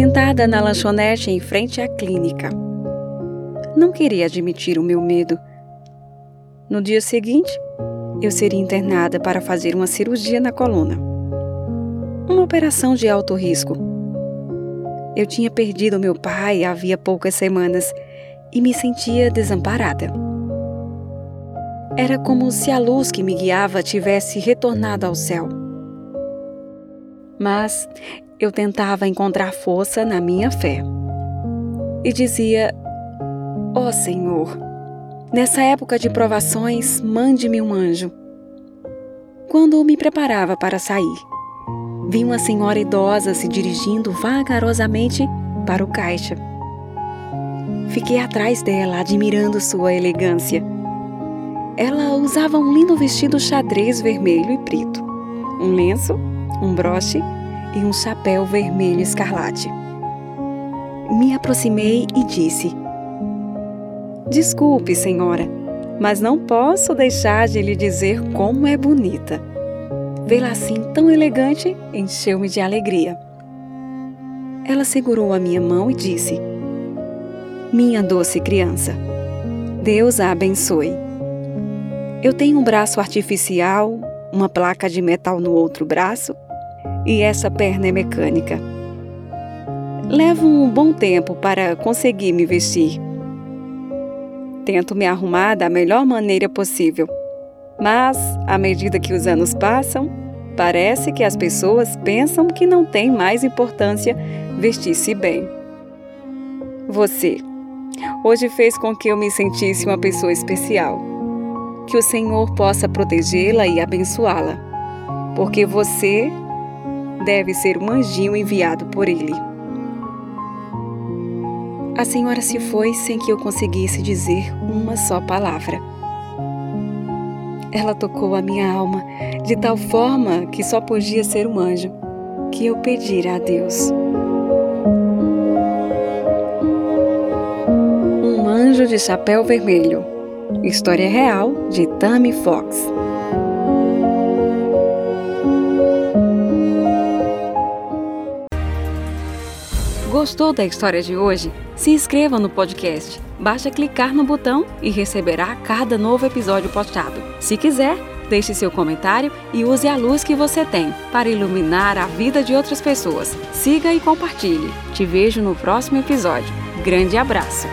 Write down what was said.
sentada na lanchonete em frente à clínica. Não queria admitir o meu medo. No dia seguinte, eu seria internada para fazer uma cirurgia na coluna. Uma operação de alto risco. Eu tinha perdido meu pai havia poucas semanas e me sentia desamparada. Era como se a luz que me guiava tivesse retornado ao céu. Mas eu tentava encontrar força na minha fé. E dizia: Ó oh Senhor, nessa época de provações, mande-me um anjo. Quando me preparava para sair, vi uma senhora idosa se dirigindo vagarosamente para o caixa. Fiquei atrás dela, admirando sua elegância. Ela usava um lindo vestido xadrez vermelho e preto, um lenço, um broche e um chapéu vermelho escarlate. Me aproximei e disse: Desculpe, senhora, mas não posso deixar de lhe dizer como é bonita. Vê-la assim tão elegante encheu-me de alegria. Ela segurou a minha mão e disse: Minha doce criança, Deus a abençoe. Eu tenho um braço artificial, uma placa de metal no outro braço e essa perna é mecânica. Levo um bom tempo para conseguir me vestir. Tento me arrumar da melhor maneira possível, mas, à medida que os anos passam, parece que as pessoas pensam que não tem mais importância vestir-se bem. Você, hoje fez com que eu me sentisse uma pessoa especial. Que o Senhor possa protegê-la e abençoá-la, porque você deve ser um anjinho enviado por ele. A senhora se foi sem que eu conseguisse dizer uma só palavra. Ela tocou a minha alma de tal forma que só podia ser um anjo que eu pedira a Deus. Um anjo de chapéu vermelho. História real de Tammy Fox. Gostou da história de hoje? Se inscreva no podcast. Basta clicar no botão e receberá cada novo episódio postado. Se quiser, deixe seu comentário e use a luz que você tem para iluminar a vida de outras pessoas. Siga e compartilhe. Te vejo no próximo episódio. Grande abraço!